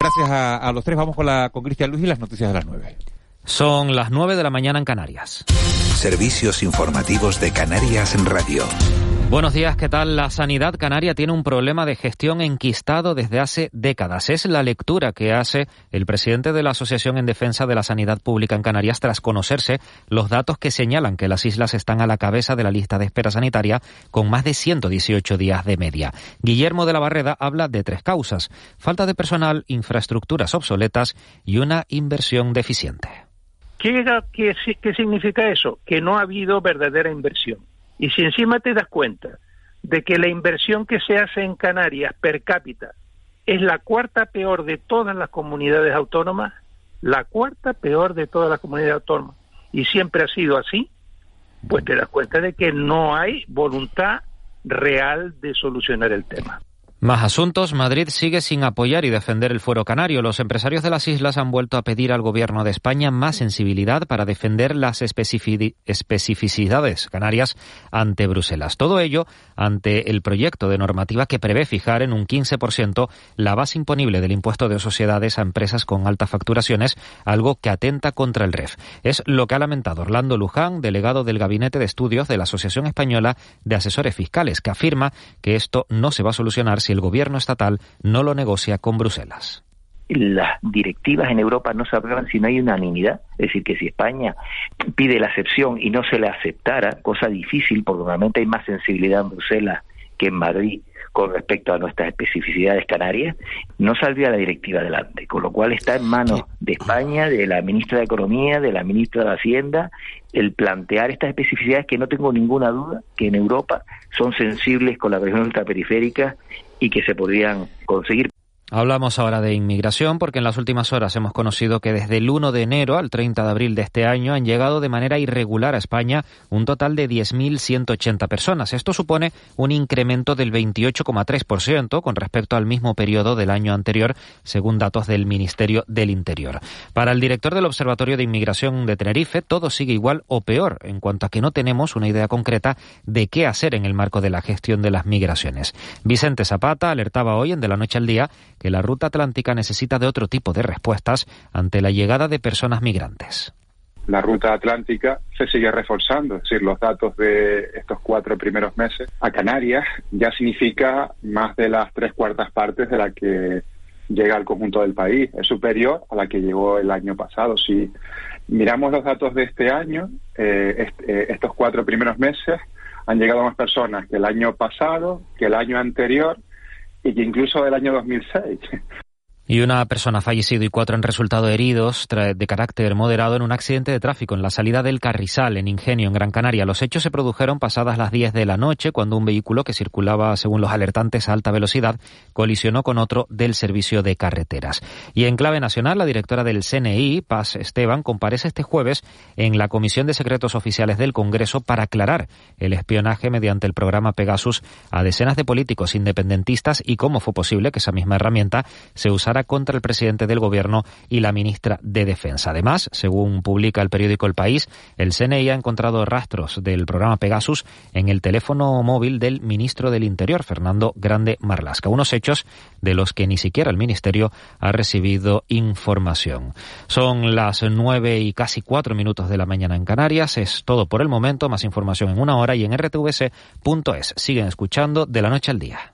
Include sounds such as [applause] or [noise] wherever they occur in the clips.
Gracias a, a los tres. Vamos con, la, con Cristian Luis y las noticias de las nueve. Son las 9 de la mañana en Canarias. Servicios informativos de Canarias en Radio. Buenos días, ¿qué tal? La sanidad canaria tiene un problema de gestión enquistado desde hace décadas. Es la lectura que hace el presidente de la Asociación en Defensa de la Sanidad Pública en Canarias tras conocerse los datos que señalan que las islas están a la cabeza de la lista de espera sanitaria con más de 118 días de media. Guillermo de la Barreda habla de tres causas. Falta de personal, infraestructuras obsoletas y una inversión deficiente. ¿Qué, significa eso? Que no ha habido verdadera inversión. Y si encima te das cuenta de que la inversión que se hace en Canarias per cápita es la cuarta peor de todas las comunidades autónomas, la cuarta peor de todas las comunidades autónomas, y siempre ha sido así, pues te das cuenta de que no hay voluntad real de solucionar el tema. Más asuntos. Madrid sigue sin apoyar y defender el fuero canario. Los empresarios de las islas han vuelto a pedir al gobierno de España más sensibilidad para defender las especificidades canarias ante Bruselas. Todo ello ante el proyecto de normativa que prevé fijar en un 15% la base imponible del impuesto de sociedades a empresas con altas facturaciones, algo que atenta contra el REF. Es lo que ha lamentado Orlando Luján, delegado del Gabinete de Estudios de la Asociación Española de Asesores Fiscales, que afirma que esto no se va a solucionar si el gobierno estatal no lo negocia con Bruselas las directivas en Europa no se aprueban si no hay unanimidad. Es decir, que si España pide la excepción y no se le aceptara, cosa difícil, porque normalmente hay más sensibilidad en Bruselas que en Madrid con respecto a nuestras especificidades canarias, no saldría la directiva adelante, con lo cual está en manos de España, de la ministra de Economía, de la ministra de Hacienda, el plantear estas especificidades que no tengo ninguna duda que en Europa son sensibles con la región ultraperiférica y que se podrían conseguir. Hablamos ahora de inmigración porque en las últimas horas hemos conocido que desde el 1 de enero al 30 de abril de este año han llegado de manera irregular a España un total de 10.180 personas. Esto supone un incremento del 28,3% con respecto al mismo periodo del año anterior, según datos del Ministerio del Interior. Para el director del Observatorio de Inmigración de Tenerife, todo sigue igual o peor en cuanto a que no tenemos una idea concreta de qué hacer en el marco de la gestión de las migraciones. Vicente Zapata alertaba hoy en De la Noche al Día que la ruta atlántica necesita de otro tipo de respuestas ante la llegada de personas migrantes. La ruta atlántica se sigue reforzando, es decir, los datos de estos cuatro primeros meses a Canarias ya significa más de las tres cuartas partes de la que llega al conjunto del país. Es superior a la que llegó el año pasado. Si miramos los datos de este año, eh, eh, estos cuatro primeros meses han llegado más personas que el año pasado, que el año anterior y que incluso del año 2006. Y una persona ha fallecido y cuatro han resultado heridos de carácter moderado en un accidente de tráfico en la salida del Carrizal, en Ingenio, en Gran Canaria. Los hechos se produjeron pasadas las 10 de la noche, cuando un vehículo que circulaba, según los alertantes, a alta velocidad, colisionó con otro del servicio de carreteras. Y en clave nacional, la directora del CNI, Paz Esteban, comparece este jueves en la Comisión de Secretos Oficiales del Congreso para aclarar el espionaje mediante el programa Pegasus a decenas de políticos independentistas y cómo fue posible que esa misma herramienta se usara contra el presidente del gobierno y la ministra de Defensa. Además, según publica el periódico El País, el CNI ha encontrado rastros del programa Pegasus en el teléfono móvil del ministro del Interior, Fernando Grande Marlasca. Unos hechos de los que ni siquiera el ministerio ha recibido información. Son las nueve y casi cuatro minutos de la mañana en Canarias. Es todo por el momento. Más información en una hora y en rtvc.es. Siguen escuchando de la noche al día.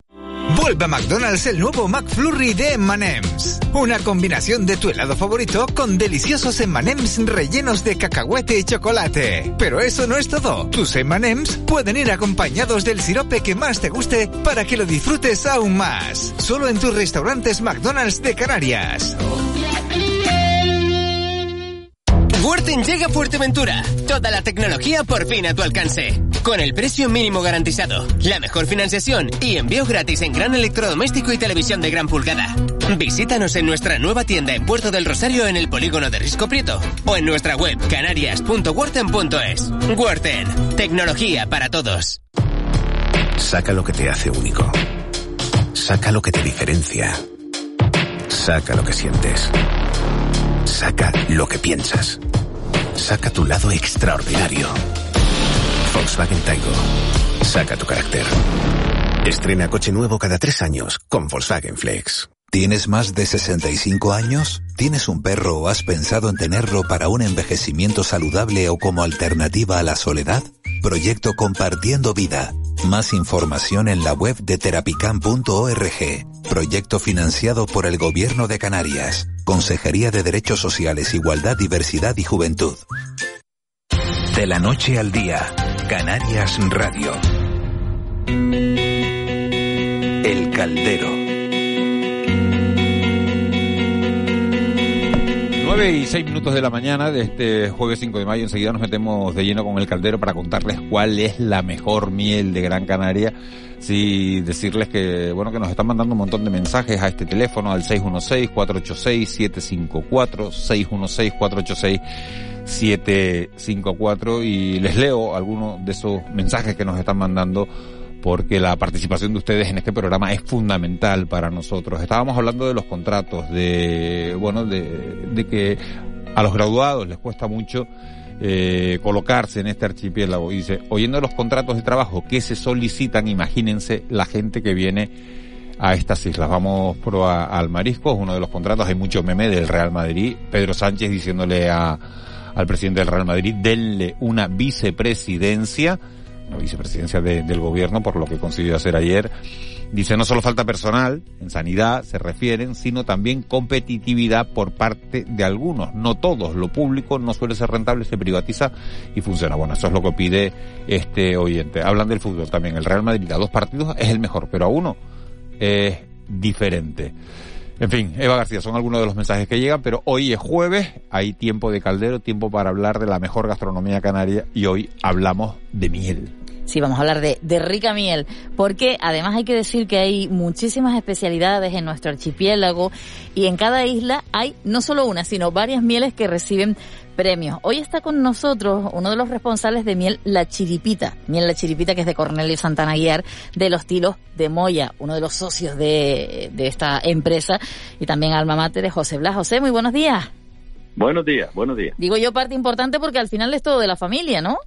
Vuelve a McDonald's el nuevo McFlurry de M&M's. Una combinación de tu helado favorito con deliciosos M&M's rellenos de cacahuete y chocolate. Pero eso no es todo. Tus M&M's pueden ir acompañados del sirope que más te guste para que lo disfrutes aún más. Solo en tus restaurantes McDonald's de Canarias. Worten llega a Fuerteventura. Toda la tecnología por fin a tu alcance. Con el precio mínimo garantizado, la mejor financiación y envío gratis en gran electrodoméstico y televisión de gran pulgada. Visítanos en nuestra nueva tienda en Puerto del Rosario en el polígono de Risco Prieto o en nuestra web canarias.worten.es. Worten, tecnología para todos. Saca lo que te hace único. Saca lo que te diferencia. Saca lo que sientes. Saca lo que piensas. Saca tu lado extraordinario. Volkswagen Taigo. Saca tu carácter. Estrena coche nuevo cada tres años con Volkswagen Flex. ¿Tienes más de 65 años? ¿Tienes un perro o has pensado en tenerlo para un envejecimiento saludable o como alternativa a la soledad? Proyecto Compartiendo Vida. Más información en la web de terapicam.org. Proyecto financiado por el Gobierno de Canarias. Consejería de Derechos Sociales, Igualdad, Diversidad y Juventud. De la noche al día, Canarias Radio. El Caldero. 9 y 6 minutos de la mañana de este jueves 5 de mayo. Enseguida nos metemos de lleno con el caldero para contarles cuál es la mejor miel de Gran Canaria. Sí, decirles que, bueno, que nos están mandando un montón de mensajes a este teléfono al 616-486-754, 616-486-754 y les leo algunos de esos mensajes que nos están mandando porque la participación de ustedes en este programa es fundamental para nosotros. Estábamos hablando de los contratos, de, bueno, de, que a los graduados les cuesta mucho eh, colocarse en este archipiélago. Y dice, oyendo los contratos de trabajo que se solicitan, imagínense la gente que viene a estas islas. Vamos por al Marisco, es uno de los contratos, hay mucho meme del Real Madrid. Pedro Sánchez diciéndole a, al presidente del Real Madrid, denle una vicepresidencia la vicepresidencia del gobierno, por lo que consiguió hacer ayer. Dice, no solo falta personal, en sanidad se refieren, sino también competitividad por parte de algunos. No todos, lo público no suele ser rentable, se privatiza y funciona. Bueno, eso es lo que pide este oyente. Hablan del fútbol también. El Real Madrid a dos partidos es el mejor, pero a uno es diferente. En fin, Eva García, son algunos de los mensajes que llegan, pero hoy es jueves, hay tiempo de caldero, tiempo para hablar de la mejor gastronomía canaria y hoy hablamos de miel. Sí, vamos a hablar de, de, rica miel, porque además hay que decir que hay muchísimas especialidades en nuestro archipiélago y en cada isla hay no solo una, sino varias mieles que reciben premios. Hoy está con nosotros uno de los responsables de miel La Chiripita, miel La Chiripita que es de Cornelio Santana Guiar de los Tilos de Moya, uno de los socios de, de esta empresa y también alma mater de José Blas. José, muy buenos días. Buenos días, buenos días. Digo yo parte importante porque al final es todo de la familia, ¿no?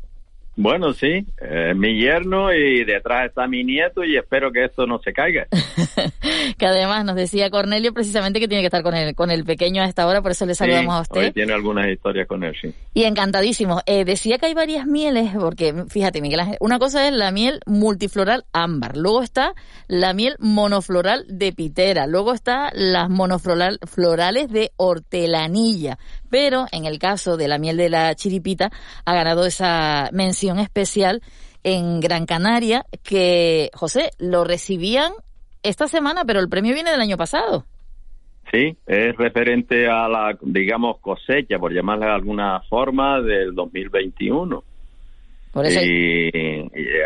Bueno, sí, eh, mi yerno y detrás está mi nieto y espero que esto no se caiga. [laughs] que además nos decía Cornelio precisamente que tiene que estar con el, con el pequeño a esta hora, por eso le saludamos a usted. Hoy tiene algunas historias con él, sí. Y encantadísimo. Eh, decía que hay varias mieles, porque fíjate, Miguel Ángel, una cosa es la miel multifloral ámbar, luego está la miel monofloral de pitera, luego está las monoflorales de hortelanilla, pero en el caso de la miel de la chiripita ha ganado esa mención especial en Gran Canaria que, José, lo recibían esta semana, pero el premio viene del año pasado. Sí, es referente a la, digamos, cosecha, por llamarla de alguna forma, del 2021 y,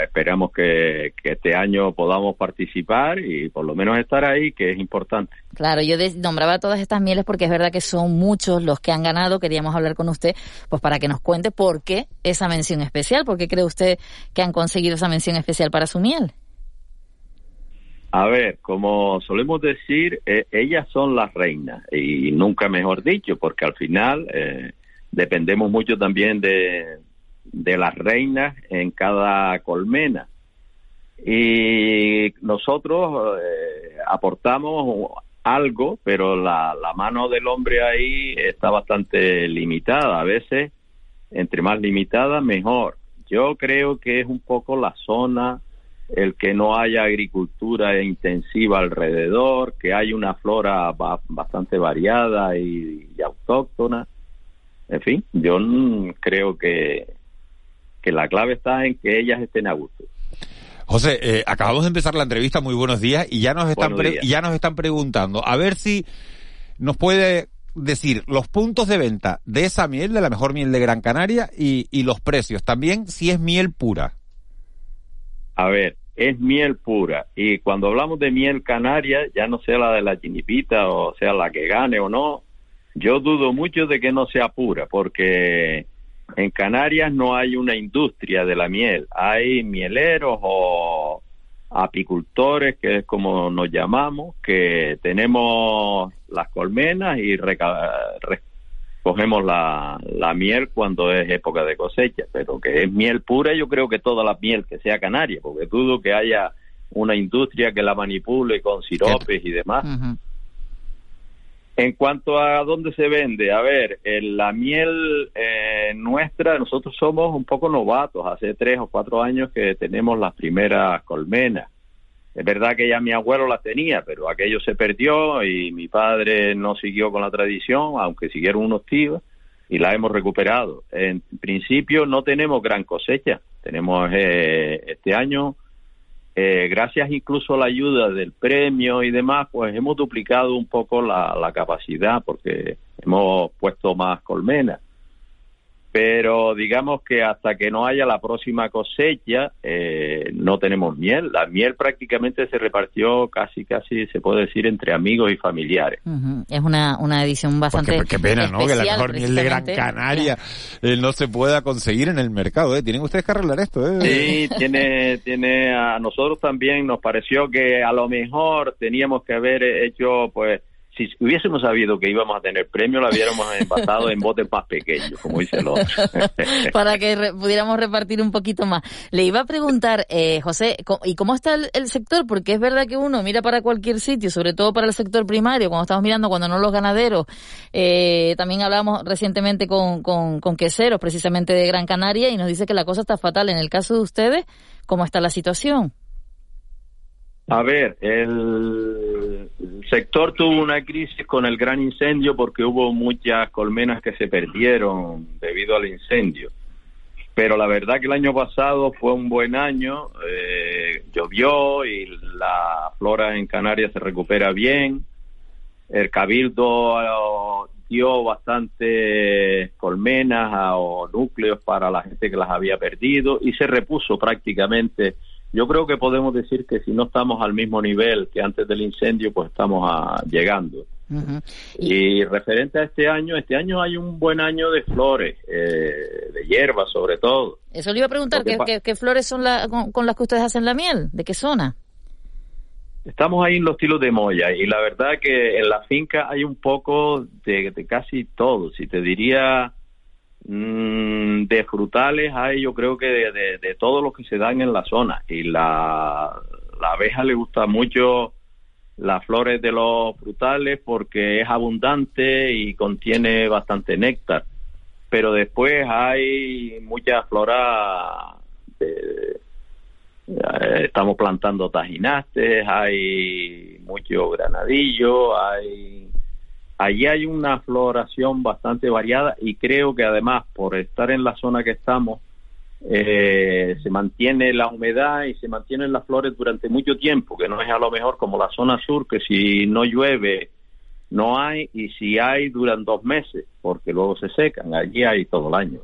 esperamos que, este año podamos participar y por lo menos estar ahí, que es importante. Claro, yo nombraba todas estas mieles porque es verdad que son muchos los que han ganado. Queríamos hablar con usted, pues para que nos cuente por qué esa mención especial, por qué cree usted que han conseguido esa mención especial para su miel. A ver, como solemos decir, eh, ellas son las reinas y nunca mejor dicho, porque al final eh, dependemos mucho también de, de las reinas en cada colmena. Y nosotros eh, aportamos algo, pero la, la mano del hombre ahí está bastante limitada. A veces, entre más limitada, mejor. Yo creo que es un poco la zona, el que no haya agricultura intensiva alrededor, que hay una flora bastante variada y, autóctona. En fin, yo creo que, que la clave está en que ellas estén a gusto. José, eh, acabamos de empezar la entrevista, muy buenos días, y ya nos están ya nos están preguntando, a ver si nos puede decir los puntos de venta de esa miel, de la mejor miel de Gran Canaria, y, y los precios. También si es miel pura. A ver, es miel pura. Y cuando hablamos de miel canaria, ya no sea la de la chinipita o sea la que gane o no, yo dudo mucho de que no sea pura, porque en Canarias no hay una industria de la miel, hay mieleros o apicultores, que es como nos llamamos, que tenemos las colmenas y recogemos la, miel cuando es época de cosecha, pero que es miel pura, yo creo que toda la miel que sea canaria, porque dudo que haya una industria que la manipule con siropes y demás. En cuanto a dónde se vende, a ver, la miel eh, nuestra, nosotros somos un poco novatos, hace tres o cuatro años que tenemos las primeras colmenas. Es verdad que ya mi abuelo las tenía, pero aquello se perdió y mi padre no siguió con la tradición, aunque siguieron unos tíos, y la hemos recuperado. En principio no tenemos gran cosecha, tenemos eh, este año eh, gracias incluso a la ayuda del premio y demás, pues hemos duplicado un poco la, la capacidad porque hemos puesto más colmenas pero digamos que hasta que no haya la próxima cosecha eh, no tenemos miel. La miel prácticamente se repartió casi, casi se puede decir entre amigos y familiares. Es una, una edición pues bastante qué, pena, ¿no? Que la mejor miel de Gran Canaria eh, no se pueda conseguir en el mercado. ¿eh? Tienen ustedes que arreglar esto. ¿eh? Sí, tiene, tiene a nosotros también nos pareció que a lo mejor teníamos que haber hecho pues si hubiésemos sabido que íbamos a tener premio, lo hubiéramos envasado en botes más pequeños, como dice el otro. [laughs] Para que pudiéramos repartir un poquito más. Le iba a preguntar, eh, José, ¿y cómo está el, sector? Porque es verdad que uno mira para cualquier sitio, sobre todo para el sector primario, cuando estamos mirando, cuando no los ganaderos. Eh, también hablamos recientemente con, con, con queseros, precisamente de Gran Canaria, y nos dice que la cosa está fatal. En el caso de ustedes, ¿cómo está la situación? A ver, el sector tuvo una crisis con el gran incendio porque hubo muchas colmenas que se perdieron debido al incendio. Pero la verdad que el año pasado fue un buen año, eh, llovió y la flora en Canarias se recupera bien. El cabildo eh, dio bastantes colmenas o núcleos para la gente que las había perdido y se repuso prácticamente yo creo que podemos decir que si no estamos al mismo nivel que antes del incendio, pues estamos llegando. y... referente a este año, este año hay un buen año de flores, eh, de hierbas sobre todo. Eso le iba a preguntar, ¿qué, flores son con, las que ustedes hacen la miel? ¿De qué zona? Estamos ahí en los tilos de Moya y la verdad que en la finca hay un poco de, de casi todo. Si te diría de frutales hay yo creo que de, de, todo lo que se dan en la zona. Y la, la abeja le gusta mucho las flores de los frutales porque es abundante y contiene bastante néctar. Pero después hay mucha flora de, eh, estamos plantando tajinastes hay mucho granadillo hay allí hay una floración bastante variada y creo que además por estar en la zona que estamos eh, se mantiene la humedad y se mantienen las flores durante mucho tiempo, que no es a lo mejor como la zona sur, que si no llueve no hay y si hay duran dos meses, porque luego se secan, allí hay todo el año.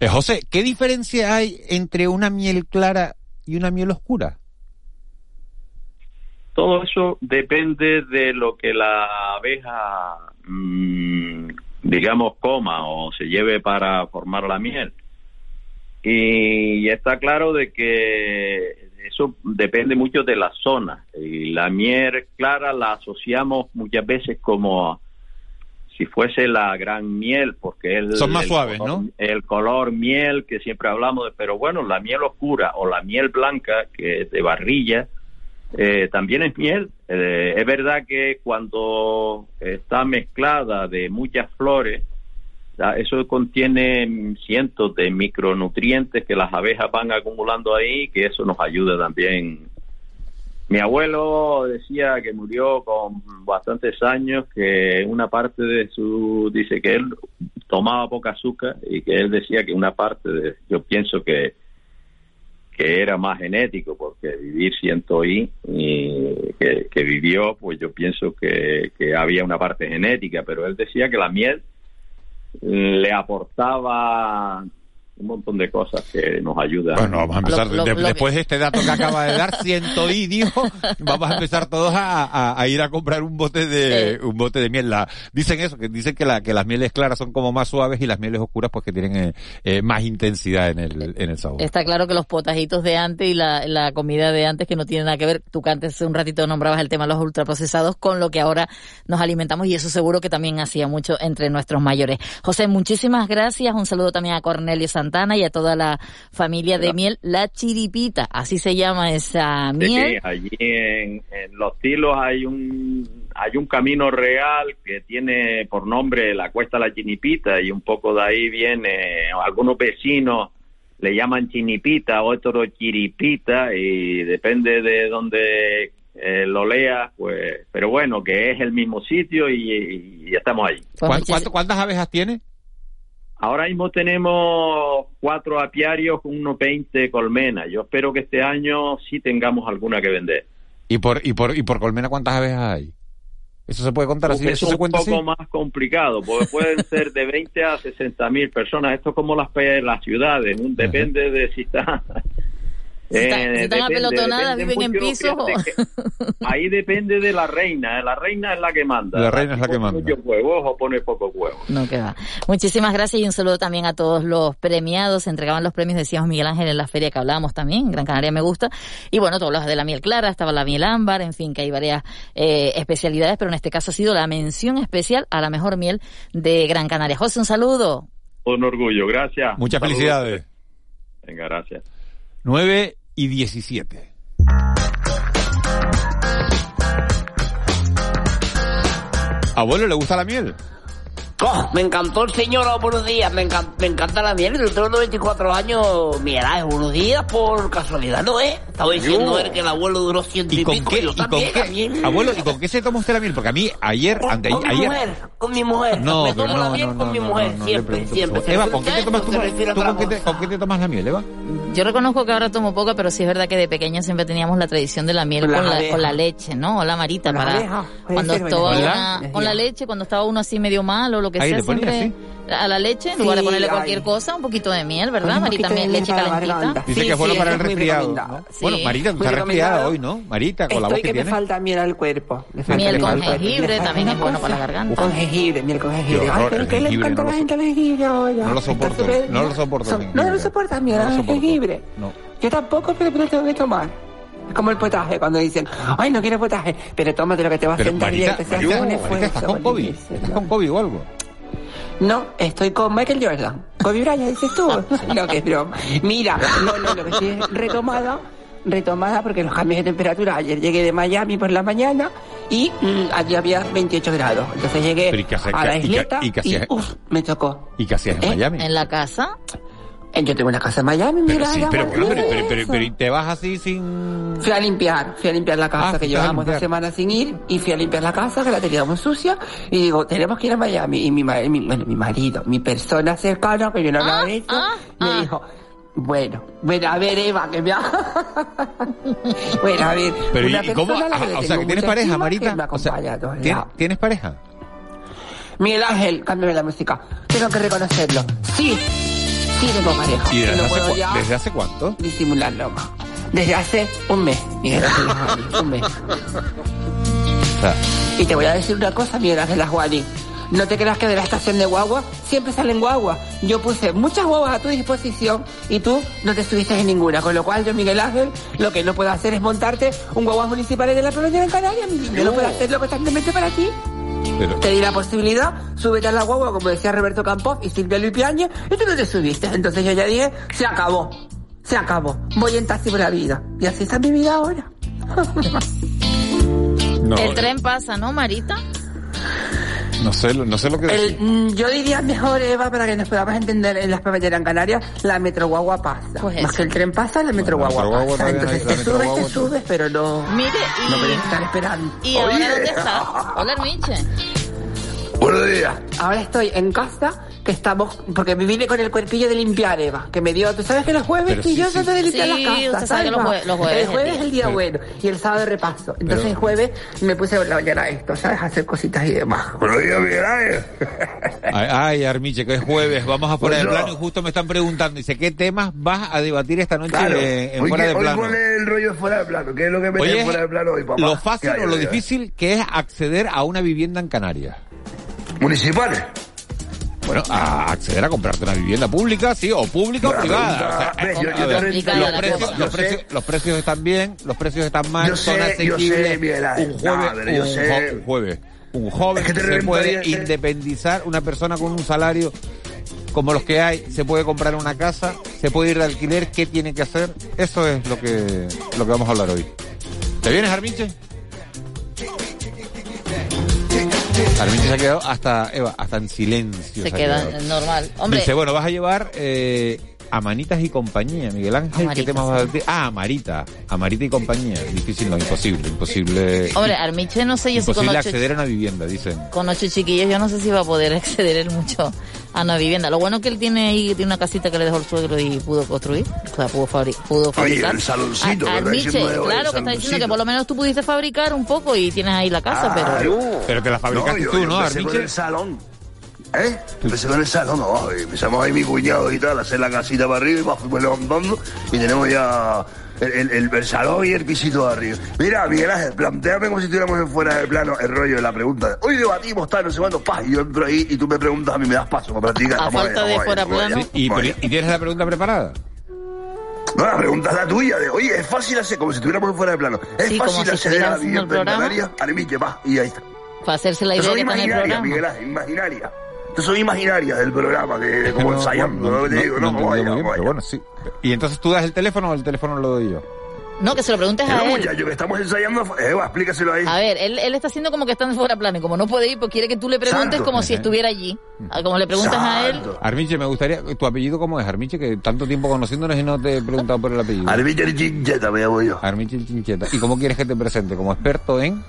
Eh, José, ¿qué diferencia hay entre una miel clara y una miel oscura? Todo eso depende de lo que la abeja, mm, digamos, coma o se lleve para formar la miel. Y está claro de que eso depende mucho de la zona. Y la miel clara la asociamos muchas veces como si fuese la gran miel, porque el, son más el suaves, color, ¿no? El color miel que siempre hablamos, de, pero bueno, la miel oscura o la miel blanca, que es de barrilla, eh, también es miel. Eh, es verdad que cuando está mezclada de muchas flores, eso contiene cientos de micronutrientes que las abejas van acumulando ahí, que eso nos ayuda también. Mi abuelo decía que murió con bastantes años, que una parte de su, dice que él tomaba poca azúcar y que él decía que una parte de, yo pienso que que era más genético, porque vivir siento y, que, que, vivió, pues yo pienso que, que había una parte genética, pero él decía que la miel le aportaba un montón de cosas que nos ayudan. Bueno, vamos a empezar, lo, lo, de, lo después de este dato que acaba de dar, ciento y dijo, vamos a empezar todos a, a, a, ir a comprar un bote de, un bote de miel. La, dicen eso, que dicen que la, que las mieles claras son como más suaves y las mieles oscuras pues que tienen eh, eh, más intensidad en el, en el sabor. Está claro que los potajitos de antes y la, la comida de antes que no tienen nada que ver, tú que antes un ratito nombrabas el tema de los ultraprocesados con lo que ahora nos alimentamos y eso seguro que también hacía mucho entre nuestros mayores. José, muchísimas gracias. Un saludo también a Cornelio Santana y a toda la familia de miel, la chiripita, así se llama esa miel. Sí, allí en, en, Los Tilos hay un hay un camino real que tiene por nombre la Cuesta La Chinipita y un poco de ahí viene algunos vecinos le llaman chinipita, otros chiripita y depende de dónde eh, lo leas, pues, pero bueno, que es el mismo sitio y, y estamos ahí. Pues ¿Cuántas, ¿Cuántas abejas tiene? Ahora mismo tenemos cuatro apiarios, unos 20 colmenas. Yo espero que este año sí tengamos alguna que vender. ¿Y por, y por, y por colmena cuántas abejas hay? ¿Eso se puede contar así? ¿Eso es un cuenta poco así? más complicado, porque pueden [laughs] ser de 20 a 60 mil personas. Esto es como las, las ciudades, depende de si está... Si, está, eh, si están apelotonadas, viven en pisos. [laughs] O... ahí depende de la reina. La reina es la que manda. La reina es la que manda. Muchos huevos o pone pocos huevos. No queda. Muchísimas gracias y un saludo también a todos los premiados. Se entregaban los premios, decíamos Miguel Ángel, en la feria que hablábamos también. Gran Canaria me gusta. Y bueno, todos los de la miel clara, estaba la miel ámbar, en fin, que hay varias eh, especialidades, pero en este caso ha sido la mención especial a la mejor miel de Gran Canaria. José, un saludo. Un orgullo, gracias. Muchas Saludos. felicidades. Venga, gracias. 9 y 17. ¿Abuelo le gusta la miel? Oh, me encantó el señor, oh, buenos días, me, encanta, me encanta la miel, yo tengo 24 años, mira, buenos días por casualidad, ¿no es? Estaba diciendo él que el abuelo duró ciento y, ¿Y con pico, qué, yo y con también, qué, también. abuelo, ¿y con qué se toma usted la miel? Porque a mí ayer, Con, ante, con mi ayer... mujer, con mi mujer, No, me tomo la no, miel no, con no, mi mujer, siempre, siempre. Eva, ¿con qué te tomas tú, tú con, qué te, cosa. con qué te tomas la miel, Eva? Yo reconozco que ahora tomo poca, pero sí es verdad que de pequeña siempre teníamos la tradición de la miel Con la, con la leche, ¿no? Hola Marita, Con las para cuando estaba una, con la leche, cuando estaba uno así medio mal o lo que Ahí sea, siempre a la leche, en lugar de ponerle ay. cualquier cosa, un poquito de miel, ¿verdad? Un Marita, miel, miel leche calentita. Dice Sí, que es bueno sí, para el resfriado. recomendado. ¿no? Sí. Bueno, Marita, tú estás resfriada hoy, ¿no? Marita, con la voz que que me falta miel al cuerpo. Miel con jengibre también una es bueno cosa. para la garganta. Con jengibre, miel con jengibre. Qué Ay, pero que le encanta a la gente el jengibre ahora. No lo soporto, no lo soporto. No lo soporta, mira, No lo el jengibre. No. Yo tampoco, pero lo tengo que tomar. Es como el potaje, cuando dicen, ay, no quiero potaje, pero tómate lo que te va a Pero sentar bien, Marita, Marita, un Marita, esfuerzo. ¿estás con COVID? ¿Estás con COVID o algo? No, estoy con Michael Jordan. Kobe Bryant, dices tú. no, que es broma. Mira, no, no, lo que sí es retomada, retomada porque los cambios de temperatura. Ayer llegué de Miami por la mañana y mm, allí había 28 grados. Entonces llegué Pero ¿y qué hace- a la isleta y y, uf, me chocó. ¿Y qué hacías en ¿Eh? Miami? En la casa, Yo tengo una casa en Miami, Pero mira. sí, pero, bueno, pero, pero, pero, eso. pero ¿y te vas así sin...? Fui a limpiar, fui a limpiar la casa Ah, que fuiste a llevábamos dos limpiar. semanas sin ir y fui a limpiar la casa que la teníamos sucia y digo, tenemos que ir a Miami y mi, ma- mi, bueno, mi marido, mi persona cercana que yo no hablaba Ah, de eso, ah, me ah. dijo, bueno, bueno, a ver Eva, que me ha... [laughs] bueno, a ver, Pero una ¿y cómo? Ah, o sea, que tienes pareja, Marita. que me O sea, acompaña a todos ¿tien- lados. ¿Tienes pareja? Miguel Ángel, cámbiame la música, tengo que reconocerlo, sí, pareja, ¿Y desde hace, ya desde hace cuánto? disimularlo más. Desde hace un mes, Miguel Ángel [laughs] un mes. Y te voy a decir una cosa, Miguel Ángel Juani. No te creas que de la estación de guagua siempre salen guaguas. Yo puse muchas guaguas a tu disposición y tú no te estuviste en ninguna. Con lo cual yo, Miguel Ángel, lo que no puedo hacer es montarte un guaguas municipales de la provincia de Canarias. niño. No puedo hacerlo constantemente para ti. Te di la posibilidad, súbete a la guagua, como decía Roberto Campos y Silvia Lupiáñez, y tú no te subiste. Entonces yo ya dije, se acabó, se acabó. Voy en taxi por la vida. Y así está mi vida ahora. [laughs] El tren pasa, ¿no, Marita? No sé, no sé lo que el, mm, Yo diría mejor, Eva, para que nos podamos entender en las papeleras en Canarias, la metro guagua pasa. Pues Más que el tren pasa, la metro guagua pasa. Entonces te subes, te subes, pero no, Mire, y... no puedes estar esperando. ¿Y ahora dónde estás? Hola, Miche. Buenos días. Ahora estoy en casa que estamos, porque me vine con el cuerpillo de limpiar, Eva, que me dio, tú sabes que los jueves y yo trato de limpiar sí, la casa, ¿sabes? Los, jueves, los jueves, el jueves es el día bueno y el sábado de repaso. Entonces Pero... el jueves me puse a la mañana esto, ¿sabes? A hacer cositas y demás. Miguel Ay, ay, Armiche, que es jueves, vamos a fuera de plano y justo me están preguntando, dice, ¿qué temas vas a debatir esta noche claro. en, en hoy fuera de plano? Cuál es el rollo fuera de plano, ¿qué es lo que me Oye, fuera de plano hoy, papá? Lo fácil o lo difícil que es acceder a una vivienda en Canarias. ¿Municipales? Bueno, a acceder a comprarte una vivienda pública, sí, o pública o privada. los, precios, están bien, los precios están mal, Yo son sé, yo asequibles. sé, Miguel Ángel. un jueves, No, pero yo un, sé. jo- un jueves, un joven Es que te se puede independizar, una persona con un salario como los que hay, se puede comprar una casa, se puede ir de alquiler, ¿qué tiene que hacer? Eso es lo que, lo que vamos a hablar hoy. ¿Te vienes, Arminche? Arminche se ha quedado hasta, Eva, hasta en silencio. Se ha queda normal. Hombre, Dice, bueno, vas a llevar eh, a Manitas y compañía, Miguel Ángel. A ¿Qué Marita, tema vas a decir? Ah, a Marita. A Marita y compañía. Difícil, no, imposible, imposible. hombre, Armiche no sé yo si con ocho, acceder a una vivienda, dicen. con ocho chiquillos yo no sé si va a poder [laughs] acceder él mucho a una vivienda. Lo bueno que él tiene ahí, que tiene una casita que le dejó el suegro y pudo construir, o sea, pudo, fabri- pudo fabricar. el saloncito, A- que está Armiche, claro, el que está diciendo que por lo menos tú pudiste fabricar un poco y tienes ahí la casa, pero... Pero te la fabricaste yo- tú, yo ¿no, Armiche? el salón. ¿Eh? Empecé con el salón, no, y empezamos ahí mi cuñado y tal, a hacer la casita para arriba y más fuimos levantando y tenemos ya el, el- el- el salón y el pisito de arriba. Mira, Miguel Ángel, planteame como si estuviéramos en fuera de plano el rollo de la pregunta. Hoy debatimos tal, no sé cuánto, pa, y yo entro ahí y tú me preguntas a mí, me das paso para practicar. A falta de fuera plano. ¿Y, vamos pero- allá. ¿Y tienes la pregunta preparada? No, la pregunta es la tuya, de oye, es fácil hacer, como si estuviéramos en fuera de plano. Es Sí, como fácil si acceder a la vivienda en. Canarias, y ahí está. Para hacerse la idea que está en el imaginarias, programa. Miguel Ángel, imaginarias. Son imaginarias del programa, que como ensayando, no, ¿no? Te digo, no, no bien, pero bueno, sí. ¿Y entonces tú das el teléfono o el teléfono lo doy yo? No, que se lo preguntes a no, él. muchacho, que estamos ensayando. Eva, explícaselo ahí. A ver, él, él está haciendo como que está en fuera plano y como no puede ir, pues quiere que tú le preguntes Santo. como si estuviera allí. Ah, Como le preguntas a él. Armiche, me gustaría... ¿Tu apellido cómo es, Armiche? Que tanto tiempo conociéndonos y no te he preguntado por el apellido. Armiche Chincheta me llamo yo. Armiche Chincheta. ¿Y cómo quieres que te presente? ¿Como experto en...?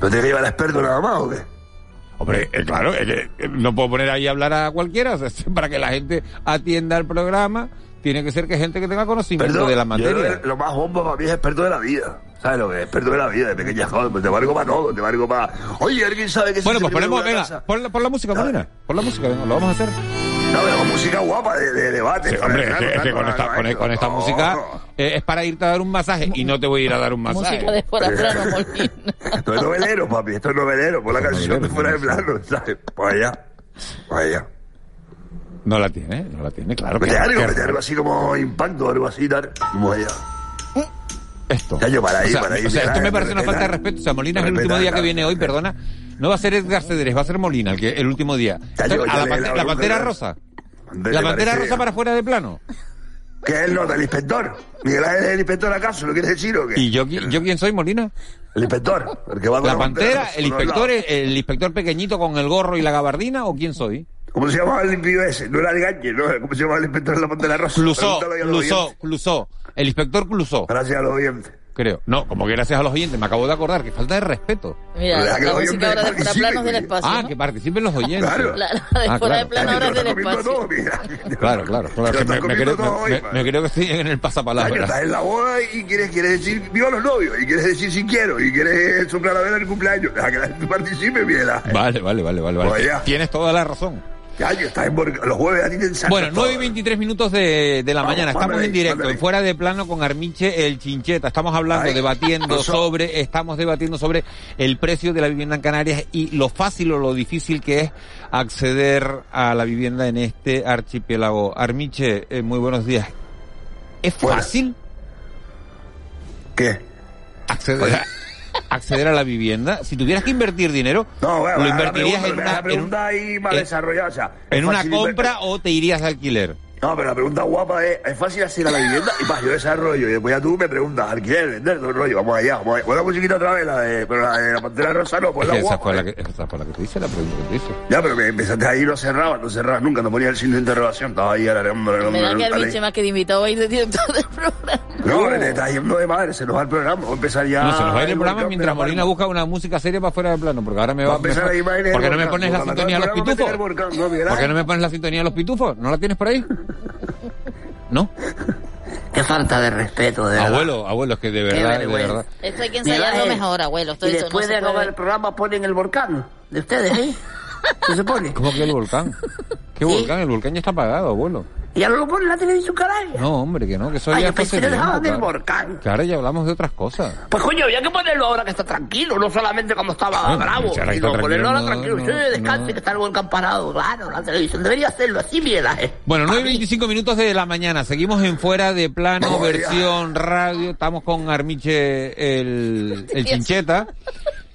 ¿No te lleva el experto nada más o qué? Hombre, eh, claro, que eh, no puedo poner ahí a hablar a cualquiera. [laughs] o sea, para que la gente atienda el programa, tiene que ser que gente que tenga conocimiento Perdón, de la materia. lo, lo más bomba para mí es experto de la vida. ¿Sabes lo que es? Experto de la vida, de pequeña joven. Pues te valgo para todo, te valgo para... Oye, ¿alguien sabe que Bueno, pues ponemos, venga, pon la, pon la música, Molina. Pon la música, venga, lo vamos a hacer. No, pero con música guapa de, de debate. Sí, hombre, el es es con esta, no, con, no, con esta no. música eh, es para irte a dar un masaje y no te voy a ir a dar un masaje. música de fuera plano, Molina. Esto es novelero, papi, esto es novelero. Pon la canción de fuera de plano, ¿sabes? Pues allá, pues allá. No la tiene, no la tiene, claro. Mete que- algo, mete algo así como impacto, algo así, tal. Como allá. Esto. Ya yo para ahí, o sea, para ahí, o sea, esto me parece una falta de respeto. O sea, Molina es el último día que viene hoy, perdona. No va a ser Edgar Cederes, va a ser Molina el, que, el último día. A la, pantera rosa. ¿Te La pantera parece? rosa para fuera de plano. ¿Qué es el nota? ¿El inspector? ¿Miguel Ángel es el inspector acaso? ¿Lo quieres decir o qué? ¿Y yo, yo quién soy, Molina? El inspector, el que va con ¿La pantera, rosa, el inspector, lados. el inspector pequeñito con el gorro y la gabardina o quién soy? ¿Cómo se llamaba el limpio ese? No era el ganche, ¿no? ¿Cómo se llamaba el inspector de la pantera rosa? Clusó, Clusó. Clusó. El inspector Clusó, Gracias a los oyentes. Creo. No, como que gracias a los oyentes. Me acabo de acordar que falta de respeto. Mira, la los música ahora de fuera participen, plano es del espacio. Ah, ¿no? que participen los oyentes. Claro. La, la de Ah, fuera claro. de plano Ay, ahora del espacio. todo, mira. [laughs] Claro, claro, claro. Que me, me creo, todo hoy, me- me creo que estoy en el pasapalabra. estás en la boda y quieres, quieres decir viva los novios, y quieres decir si quiero, y quieres soplar la vela en el cumpleaños. [laughs] Deja que la gente participe, Miela. Vale, vale, vale, vale. vale. Tienes toda la razón. Caño, estás en Bor- los jueves a ti te ensacas Bueno, todo. 9 y 23 minutos de, de la Vamos, mañana. Estamos en directo, mándale. en fuera de plano con Armiche el Chincheta. Estamos hablando, Ay, debatiendo sobre, estamos debatiendo sobre el precio de la vivienda en Canarias y lo fácil o lo difícil que es acceder a la vivienda en este archipiélago. Armiche, eh, muy buenos días. ¿Es fácil ¿Qué? acceder acceder a la vivienda? Si tuvieras que invertir dinero, No, bueno, ¿lo la invertirías pregunta, en la una, en, pregunta ahí mal desarrollada. o sea, en una compra o te irías de alquiler? No, pero la pregunta guapa es, ¿es fácil así a la vivienda? Y más, yo desarrollo, y después ya tú me preguntas, ¿alquiler, vender, todo el rollo? Vamos allá, vamos allá. Pon la musiquita otra vez, la de, pero la de la Pantera Rosa no, pues la que esa guapa. fue la que, esa fue la que te hice, la pregunta que te hice. Ya, pero me empezaste ahí, no cerrabas, no cerrabas nunca, no ponías el signo de interrogación, estaba ahí alargando, Me da que el biche más que de invitado a ir de director del programa. No, que te estás yendo de madre, se nos va el programa, vamos a empezar ya. No, se nos va a ir el programa mientras Molina busca una música seria para fuera del plano, porque ahora me va a empezar a ¿Por qué no me pones la sintonía de los pitufos? meter el volcán, ¿no, Miguel ¿Por qué no me pones la sintonía de los pitufos? ¿No la tienes por ahí? [laughs] ¿No? Qué falta de respeto, de verdad. Abuelo, abuelo, es que de verdad, de verdad. Esto hay que ensayarlo Ángel, mejor, abuelo. Esto y eso no después se de acabar puede. el programa ponen el volcán de ustedes, ¿eh? [laughs] ¿Se supone? ¿Cómo que el volcán? ¿Qué ¿Sí? volcán? El volcán ya está apagado, abuelo. ¿Y ya no lo ponen en la televisión canaria? No, hombre, que no, que eso Ay, ya yo pensé que dejaban del claro. volcán. Ya hablamos de otras cosas. Pues coño, había que ponerlo ahora que está tranquilo, no solamente cuando estaba bravo, si ahora sino ponerlo ahora tranquilo, no, no, descanse que está el volcán parado, claro, la televisión debería hacerlo así, Miguel Ángel. Bueno, 9 y 25 minutos de la mañana. Seguimos en Fuera de Plano, versión radio. Estamos con Armiche, el, el chincheta.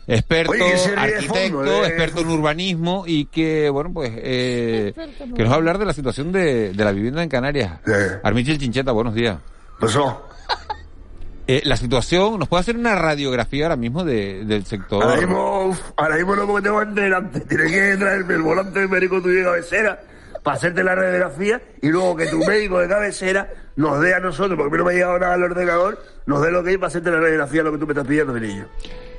Experto, Oye, de arquitecto, fondo, eh. experto en urbanismo y que, bueno, pues, eh, que nos va a hablar de la situación de, de la vivienda en Canarias. Sí. Armiche el Chincheta, buenos días. Pasó. Eh, la situación, ¿nos puede hacer una radiografía ahora mismo de, del sector? Ahora mismo, uf, ahora mismo lo que tengo delante. Tienes que traerme el volante del médico tuyo de cabecera para hacerte la radiografía y luego que tu médico de cabecera nos dé a nosotros, porque a mí no me ha llegado nada al ordenador, nos dé lo que hay para hacerte la radiografía, lo que tú me estás pidiendo, mi niño.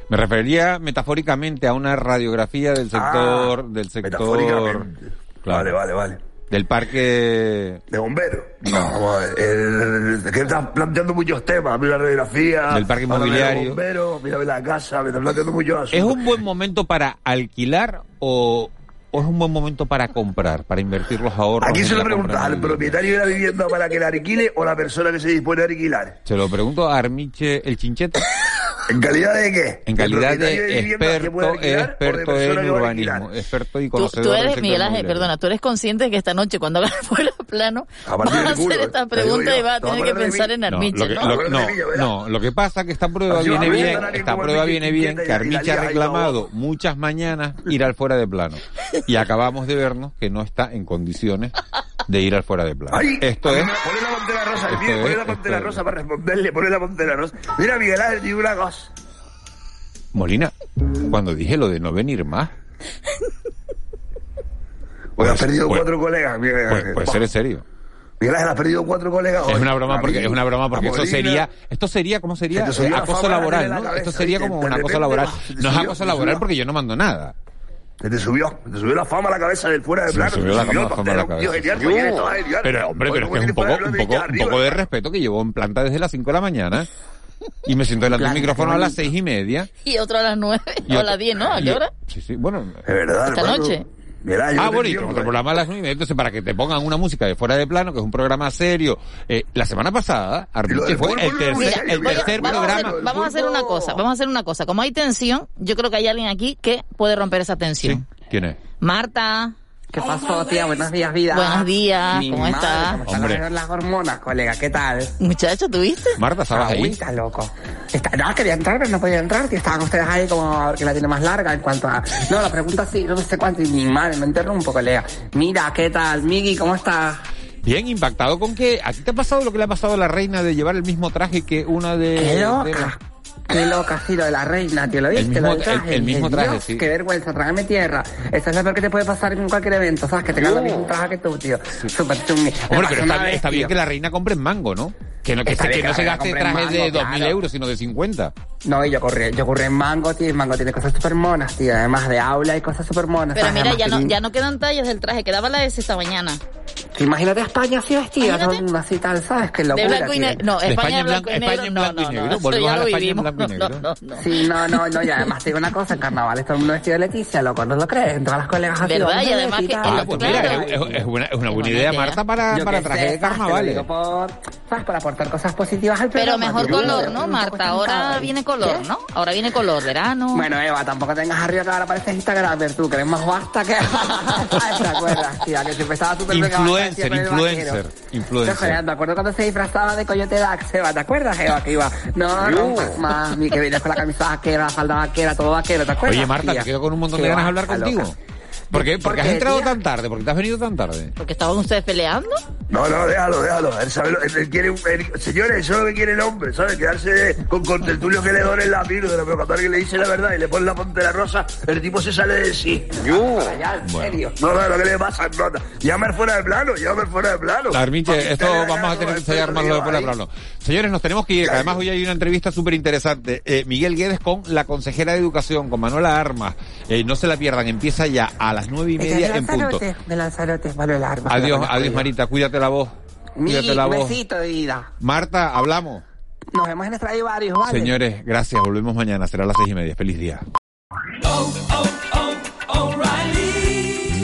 Me referiría metafóricamente a una radiografía del sector, Ah, del sector, metafóricamente. claro, Vale, vale, vale. del parque ¿De bombero? No, vamos a ver. que estás planteando muchos temas. Mira la radiografía. Del parque inmobiliario. bombero, mírame la casa, me estás planteando muchos asuntos. ¿Es un buen momento para alquilar o, o es un buen momento para comprar, para invertir los ahorros? ¿A quién se lo preguntas? ¿Al propietario de la vivienda para que la alquile o la persona que se dispone a alquilar? Se lo pregunto a Armiche el Chincheta, [laughs] ¿En calidad de qué? en ¿De calidad de experto, de experto en urbanismo, experto y Tú, conocedor tú del eres, Miguel Ángel, perdona, tú eres consciente de que esta noche, cuando hagas fuera plano, A vas a hacer ¿eh? esta pregunta y vas a tener que de pensar en No, Armiche, lo que, ¿no? lo- de no, lo que pasa es que esta prueba Así viene bien, esta prueba viene bien, que Armiche ha reclamado muchas mañanas ir al fuera de plano y acabamos de vernos que no está en condiciones de ir al fuera de plano. Ay, Esto es, la- Ponle la pantera rosa, esto ponle es- la pantera esto es- rosa para responderle, ponle la pantera rosa. Mira, Miguel Ángel, digo una cosa. Molina, cuando dije lo de no venir más, Pues has perdido pues- cuatro colegas, Miguel pues, Ángel. puede ser en serio. Miguel Ángel, has perdido cuatro colegas. Es una broma porque es una broma porque eso sería esto sería cómo sería Se te subió Eh, la acoso laboral, la ¿no? cabeza, Esto sería como De un acoso laboral. No es acoso laboral porque yo no mando nada. Se te subió, te subió la fama a la cabeza del fuera de Se plano. subió te la subió fama- fama a la cabeza. genial. Pero hombre, pero es que es un poco, un poco, un poco de respeto que llevo en planta desde las 5 de la mañana y me siento delante del micrófono a las seis y media. Y otro a las nueve, o a las diez, ¿no? ¿A qué hora? Sí, sí, bueno. Es verdad, Esta hermano. noche. Mira, yo Ah, bueno, y eh. programa a las nueve y media, entonces para que te pongan una música de fuera de plano, que es un programa serio. Eh, la semana pasada, del fue el tercer, mira, el tercer vamos, a programa. hacer, vamos a hacer una cosa, vamos a hacer una cosa. Como hay tensión, yo creo que hay alguien aquí que puede romper esa tensión. ¿Quién es? Marta. ¿Qué pasó, tía? Buenos días, vida. Buenos días, Mi ¿cómo madre, estás? ¿Cómo están Hombre. las- hormonas, colega? ¿Qué tal? Muchacho, ¿tuviste? Marta, ¿estabas ahí? Agüita, loco. Está, no, quería entrar, pero no podía entrar, tío. Estaban ustedes ahí como que la tiene más larga en cuanto a... No, la pregunta sí, no sé cuánto. Y mi madre, me interrumpo, colega. Mira, ¿qué tal? Migi, ¿cómo estás? Bien impactado con que a ti te ha pasado lo que le ha pasado a la reina de llevar el mismo traje que una de, ¡Qué de loca! las- Qué loca ha sido de la reina, tío. ¿Lo viste? mismo- Lo del traje. el- el mismo Dios, traje, sí. Qué vergüenza, trágame tierra. Eso es lo peor que te puede pasar en cualquier evento, ¿sabes? Que tengas el mismo traje que tú, tío. Súper chungi. Me Hombre, pero está, vez, está bien que la reina compre en mango, ¿no? Que no, que, que que no la se gaste en trajes de mango, 2.000 claro. euros, sino de 50. No, y yo corrí, yo corrí en Mango, tío, y Mango tiene cosas súper monas, tío, además de aula y cosas súper monas. Pero ¿sabes? mira, ya no, ya no quedan tallas del traje, quedaba la S esta mañana. Imagínate a España así vestida, así tal, ¿sabes? Que De locura, blanco y negro. No, De España, España en blanco y blanco- negro. España en blanco y no, negro. Volvemos ya a la lo España en blanco y No, negro. no, no. Sí, no, no, no, y además te digo una cosa, en carnavales todo el mundo vestido de Leticia, loco, ¿no lo crees? En todas las colegas así. ¿Verdad? Y de además que Ah, pues mira, claro. es, una, es una buena idea, idea. Marta, para, para traje de carnavales. ¿sabes? Para aportar cosas positivas al programa. Pero mejor color, ¿no, Marta? Ahora viene color, ¿no? Ahora viene color, verano. Bueno, Eva, tampoco tengas arriba que ahora aparece Instagram, pero tú, que eres más basta que... [laughs] ¿Te acuerdas, tía? Que siempre estaba súper Influencer, influencer, influencer. ¿Te acuerdas cuando se disfrazaba de Coyote Dax, Eva? ¿Te acuerdas, Eva? Que iba, no, no, más, mi que vienes con la camisa vaquera, la falda vaquera, todo vaquero, ¿te acuerdas? Oye, Marta, me quedo con un montón de ganas de hablar contigo. ¿Por qué? ¿Por qué has entrado tan tarde? ¿Por qué te has venido tan tarde? ¿Porque estaban ustedes peleando? No, no, déjalo, déjalo. Él sabe, él quiere, él, señores, eso es lo que quiere el hombre, ¿sabes? Quedarse con contertulio que le donen la píldora, pero cuando alguien le dice la verdad y le pone la la rosa, el tipo se sale de sí. Yo. Ya, en serio. No, no, lo que le pasa, nota. Llame fuera de plano, llame fuera de plano. Armiche, esto vamos a tener que ensayar más lo de fuera de plano. Señores, nos tenemos que ir, además hoy hay una entrevista súper interesante. Eh, Miguel Guedes con la consejera de Educación, con Manuela Armas. Eh, no se la pierdan, empieza ya a las nueve y media en punto. De Lanzarote, Manuela Armas. Adiós, adiós Marita, cuídate la voz. Cuídate la voz. besito de vida. Marta, hablamos. Nos vemos en varios, ¿vale? Señores, gracias. Volvemos mañana. Será a las seis y media. Feliz día. Oh, oh,